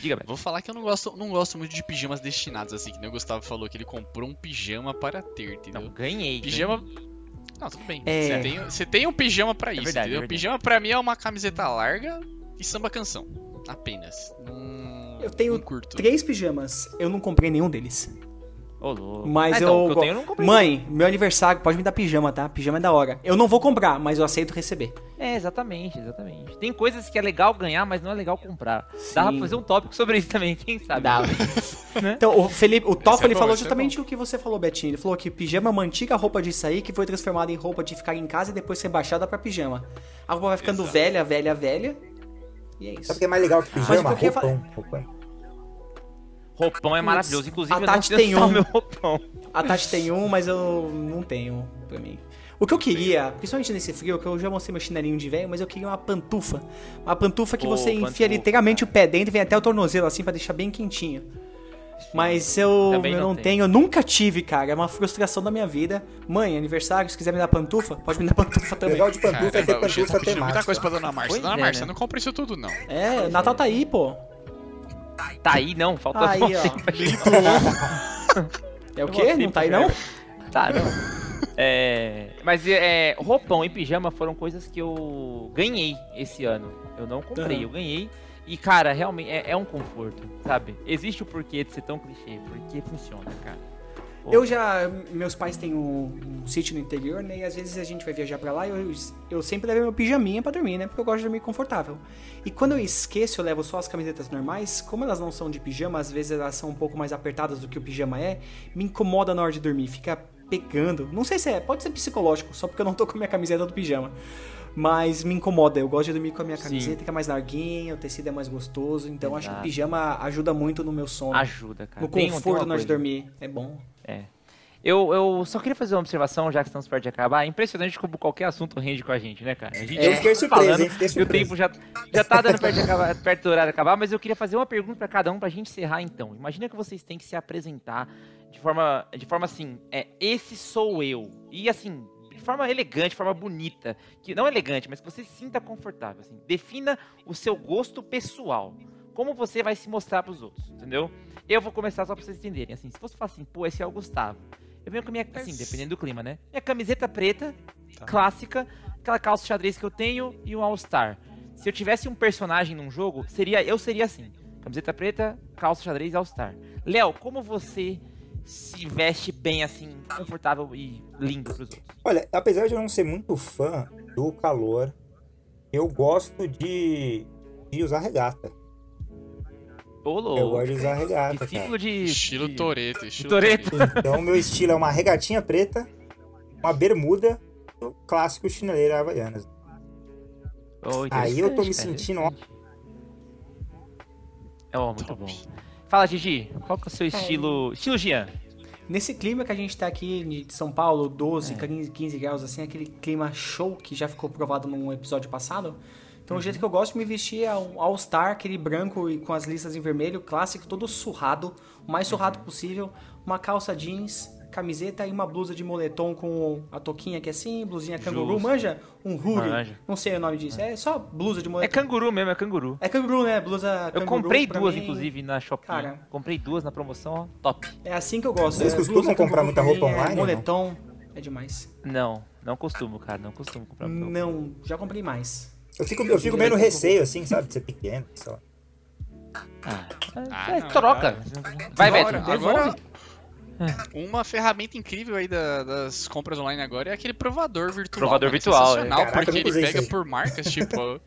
Diga, Beto. Vou falar que eu não gosto, não gosto muito de pijamas destinados, assim, que nem o Gustavo falou, que ele comprou um pijama para ter, entendeu? Não, ganhei. Pijama. ganhei. Não, tudo bem. É. Você, tem, você tem um pijama pra isso, verdade, entendeu? é verdade. Pijama pra mim é uma camiseta larga e samba canção. Apenas. Não, Eu tenho curto. Três pijamas. Eu não comprei nenhum deles. Ô, louco. Mas Ah, então, eu. eu tenho, eu não comprei. Mãe, meu aniversário, pode me dar pijama, tá? Pijama é da hora. Eu não vou comprar, mas eu aceito receber. É, exatamente, exatamente. Tem coisas que é legal ganhar, mas não é legal comprar. Dá pra Sim. fazer um tópico sobre isso também, quem sabe? Dá. [LAUGHS] Né? Então, o Felipe, o Toff, Esse é falou é justamente o que você falou, Betinho. Ele falou que pijama é uma antiga roupa de sair que foi transformada em roupa de ficar em casa e depois ser baixada pra pijama. A roupa vai ficando Exato. velha, velha, velha. E é isso. Sabe o que é mais legal que pijama? Fa- Roupão. Roupão. É maravilhoso. Inclusive, a eu não Tati tem um. meu roupão. A Tati tem um, mas eu não tenho pra mim. O que eu queria, principalmente nesse frio, que eu já mostrei meu chinelinho de velho, mas eu queria uma pantufa. Uma pantufa que Pô, você enfia pantufa, literalmente o pé dentro e vem até o tornozelo, assim, pra deixar bem quentinho. Mas eu, eu não não tenho. tenho, eu nunca tive, cara. É uma frustração da minha vida. Mãe, aniversário, se quiser me dar pantufa, pode me dar pantufa O também. legal de pantufa é ter Caramba, o Gil tá pantufa pedindo muita coisa temática. pra Dona Márcia. Pois Dona é, Márcia, né? não compra isso tudo, não. É, Natal tá aí, pô. Tá aí, não. Falta Aí, ó. É o quê? Não tá aí, não? Tá, não. É, mas é, roupão e pijama foram coisas que eu ganhei esse ano. Eu não comprei, Aham. eu ganhei. E, cara, realmente é, é um conforto, sabe? Existe o porquê de ser tão clichê, porque funciona, cara. Eu já. Meus pais têm um, um sítio no interior, né? E às vezes a gente vai viajar pra lá e eu, eu sempre levo meu pijaminha pra dormir, né? Porque eu gosto de dormir confortável. E quando eu esqueço, eu levo só as camisetas normais. Como elas não são de pijama, às vezes elas são um pouco mais apertadas do que o pijama é, me incomoda na hora de dormir. Fica pegando. Não sei se é, pode ser psicológico, só porque eu não tô com a minha camiseta do pijama. Mas me incomoda, eu gosto de dormir com a minha Sim. camiseta, que é mais larguinha, o tecido é mais gostoso. Então acho que o Exato. pijama ajuda muito no meu sono. Ajuda, cara. no Tem tem conforto na hora de dormir. É bom. É. Eu, eu só queria fazer uma observação, já que estamos perto de acabar. É impressionante como qualquer assunto rende com a gente, né, cara? A gente Eu tá fiquei surpreso, falando hein? Fiquei E o surpreso. tempo já, já tá dando perto, de acabar- perto do horário acabar, mas eu queria fazer uma pergunta pra cada um pra gente encerrar então. Imagina que vocês têm que se apresentar de forma, de forma assim, é, esse sou eu. E assim, de forma elegante, de forma bonita. Que, não elegante, mas que você se sinta confortável. Assim. Defina o seu gosto pessoal. Como você vai se mostrar pros outros, entendeu? Eu vou começar só pra vocês entenderem. Assim, se você falar assim, pô, esse é o Gustavo. Eu venho com a minha, assim, dependendo do clima, né? Minha camiseta preta, Tá. clássica, aquela calça xadrez que eu tenho e um All-Star. Se eu tivesse um personagem num jogo, seria eu seria assim. Camiseta preta, calça xadrez e All-Star. Léo, como você se veste bem assim, confortável e lindo pros outros? Olha, apesar de eu não ser muito fã do calor, eu gosto de, de usar regata. Ô, Eu gosto de usar regata, cara. Discípulo de. Estilo de- Toreto. Estilo Toretto. Então, meu estilo é uma regatinha preta, uma bermuda, o clássico chineleira havaianas. Ô, Aí eu tô me sentindo. É, ó, muito bom. Fala, Gigi, qual que é o seu estilo. Estilo Gian. Nesse clima que a gente tá aqui de São Paulo, 12, É. 15, 15 graus, assim, aquele clima show que já ficou provado num episódio passado. Então, o Uhum. jeito que eu gosto de me vestir é um All-Star, aquele branco e com as listas em vermelho, clássico, todo surrado, o mais surrado Uhum. possível. Uma calça jeans, camiseta e uma blusa de moletom com a toquinha aqui assim, blusinha canguru. Justo. Manja? Um huri. Manja. Não sei o nome disso. É só blusa de É moletom. canguru mesmo, é canguru. É canguru, né? Blusa Eu canguru, comprei pra duas, mim, inclusive, na Shopee. Cara. Comprei duas na promoção, ó, top. É assim que eu gosto. Vocês é, costumam comprar muita roupa é online não? Moletom é demais. Não, não costumo, cara, não costumo comprar roupa. Não, já comprei mais. Eu fico, eu fico meio no receio, assim, sabe? De ser pequeno, sei lá. Ah, Ah, é, não, troca. Vai, Beto. agora, uma ferramenta incrível aí da- das compras online agora é aquele provador virtual. Provador mano, virtual, sensacional, é. Caraca, porque ele pega por marcas, tipo...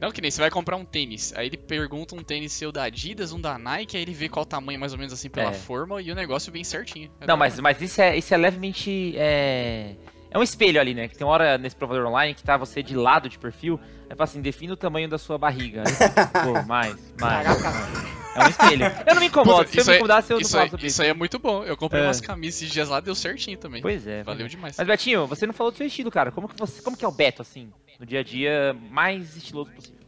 Não, que nem você vai comprar um tênis, aí ele pergunta um tênis seu da Adidas, um da Nike, aí ele vê qual tamanho mais ou menos assim pela É. forma e o negócio vem certinho. É Não, mas, mas isso, é, isso é levemente. É... é um espelho ali, né? Que tem uma hora nesse provador online que tá você de lado de perfil. É fala assim, defina o tamanho da sua barriga. Aí, Pô, [LAUGHS] mais, mais. Caraca. É um espelho. Eu não me incomodo. Puta, Se eu me incomodasse, eu não aí, sobre isso. isso aí é muito bom. Eu comprei É. umas camisas esses dias lá, deu certinho também. Pois é. Valeu demais. Mas, Betinho, você não falou do seu estilo, cara. Como que, você, como que é o Beto, assim, no dia a dia, mais estiloso possível?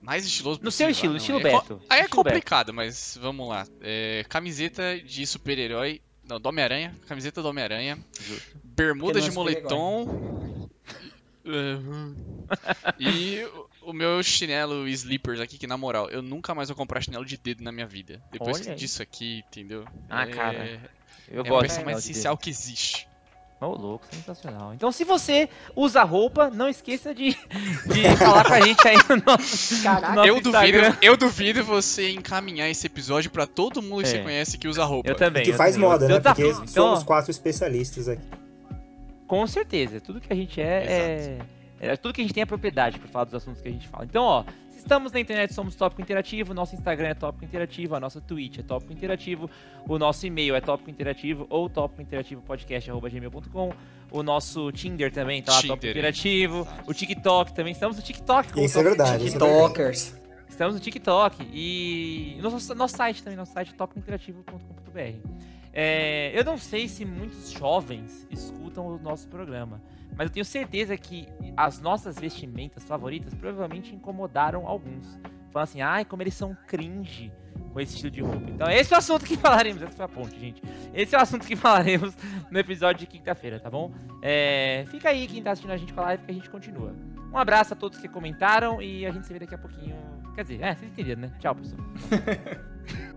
Mais estiloso No seu possível. estilo, Ah, estilo é Beto. Aí é Estilo Beto. complicado, mas vamos lá. É, camiseta de super-herói. Não, do Homem-Aranha. Camiseta do Homem-Aranha. Justo. Bermuda de moletom. É, [LAUGHS] e o- meu chinelo Sleepers aqui, que na moral, eu nunca mais vou comprar chinelo de dedo na minha vida. Depois Olha aí. disso aqui, entendeu? Ah, é, cara, Eu é a gosto peça de mais chinelo de essencial que existe. Ô, louco, sensacional. Então, se você usa roupa, não esqueça de, de [LAUGHS] falar com a gente aí no nosso, Caraca. no nosso Eu duvido, Instagram. eu duvido você encaminhar esse episódio pra todo mundo que É. você conhece que usa roupa. Eu também. Que eu faz também. moda, né? Eu tá- Porque então, somos quatro especialistas aqui. Com certeza. Tudo que a gente é, é, é- Tudo que a gente tem é propriedade pra falar dos assuntos que a gente fala. Então, ó. se Estamos na internet, somos Tópico Interativo. Nosso Instagram é Tópico Interativo. A nossa Twitch é Tópico Interativo. O nosso e-mail é Tópico Interativo ou Tópico Interativo Podcast.gmail.com. O nosso Tinder também tá lá, Tópico Tinder, Interativo. exato. O TikTok também. Estamos no TikTok. Isso é Tópico verdade, isso é verdade. TikTokers. Estamos no TikTok e no nosso, nosso site também, nosso site é topinterativo.com.br. É, eu não sei se muitos jovens escutam o nosso programa, mas eu tenho certeza que as nossas vestimentas favoritas provavelmente incomodaram alguns. Falando assim, ai, como eles são cringe com esse estilo de roupa. Então, esse é o assunto que [LAUGHS] falaremos. Essa foi a ponte, gente. Esse é o assunto que [LAUGHS] falaremos no episódio de quinta-feira, tá bom? É, fica aí quem tá assistindo a gente com a live que a gente continua. Um abraço a todos que comentaram e a gente se vê daqui a pouquinho. Quer dizer, é, vocês entenderam, né? Tchau, pessoal. [LAUGHS]